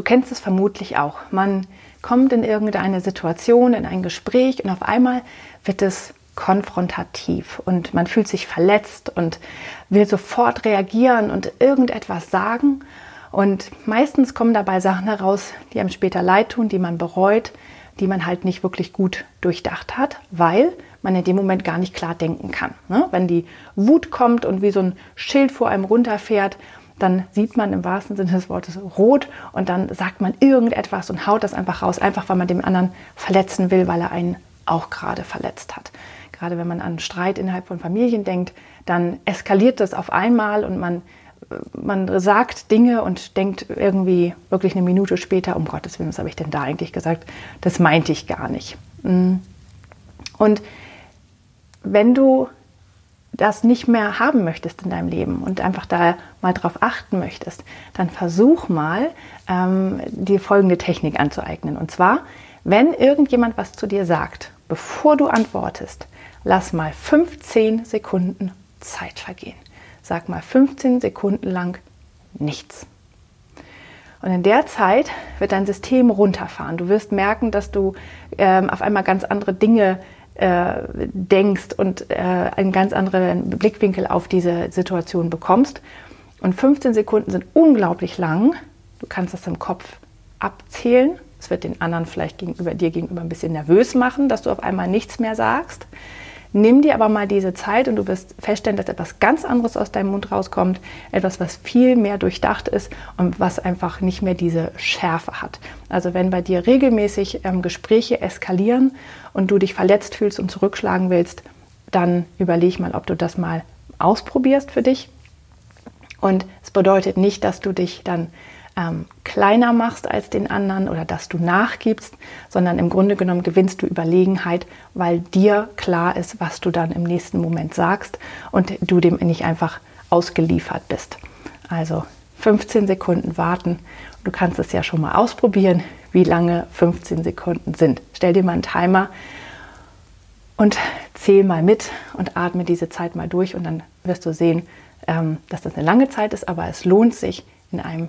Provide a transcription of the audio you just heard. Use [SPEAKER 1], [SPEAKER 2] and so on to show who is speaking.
[SPEAKER 1] Du kennst es vermutlich auch. Man kommt in irgendeine Situation, in ein Gespräch und auf einmal wird es konfrontativ und man fühlt sich verletzt und will sofort reagieren und irgendetwas sagen. Und meistens kommen dabei Sachen heraus, die einem später leid tun, die man bereut, die man halt nicht wirklich gut durchdacht hat, weil man in dem Moment gar nicht klar denken kann. Ne? Wenn die Wut kommt und wie so ein Schild vor einem runterfährt, dann sieht man im wahrsten Sinne des Wortes rot und dann sagt man irgendetwas und haut das einfach raus, einfach weil man dem anderen verletzen will, weil er einen auch gerade verletzt hat. Gerade wenn man an Streit innerhalb von Familien denkt, dann eskaliert das auf einmal und man, man sagt Dinge und denkt irgendwie wirklich eine Minute später, um Gottes Willen, was habe ich denn da eigentlich gesagt? Das meinte ich gar nicht. Mm. Und wenn du das nicht mehr haben möchtest in deinem Leben und einfach da mal drauf achten möchtest, dann versuch mal, ähm, die folgende Technik anzueignen. Und zwar, wenn irgendjemand was zu dir sagt, bevor du antwortest, lass mal 15 Sekunden Zeit vergehen. Sag mal 15 Sekunden lang nichts. Und in der Zeit wird dein System runterfahren. Du wirst merken, dass du ähm, auf einmal ganz andere Dinge äh, denkst und äh, einen ganz anderen Blickwinkel auf diese Situation bekommst. Und 15 Sekunden sind unglaublich lang. Du kannst das im Kopf abzählen. Es wird den anderen vielleicht gegenüber dir gegenüber ein bisschen nervös machen, dass du auf einmal nichts mehr sagst. Nimm dir aber mal diese Zeit und du wirst feststellen, dass etwas ganz anderes aus deinem Mund rauskommt, etwas, was viel mehr durchdacht ist und was einfach nicht mehr diese Schärfe hat. Also wenn bei dir regelmäßig ähm, Gespräche eskalieren und du dich verletzt fühlst und zurückschlagen willst, dann überleg mal, ob du das mal ausprobierst für dich. Und es bedeutet nicht, dass du dich dann ähm, kleiner machst als den anderen oder dass du nachgibst, sondern im Grunde genommen gewinnst du Überlegenheit, weil dir klar ist, was du dann im nächsten Moment sagst und du dem nicht einfach ausgeliefert bist. Also 15 Sekunden warten. Du kannst es ja schon mal ausprobieren, wie lange 15 Sekunden sind. Stell dir mal einen Timer und zähl mal mit und atme diese Zeit mal durch und dann wirst du sehen, ähm, dass das eine lange Zeit ist, aber es lohnt sich in einem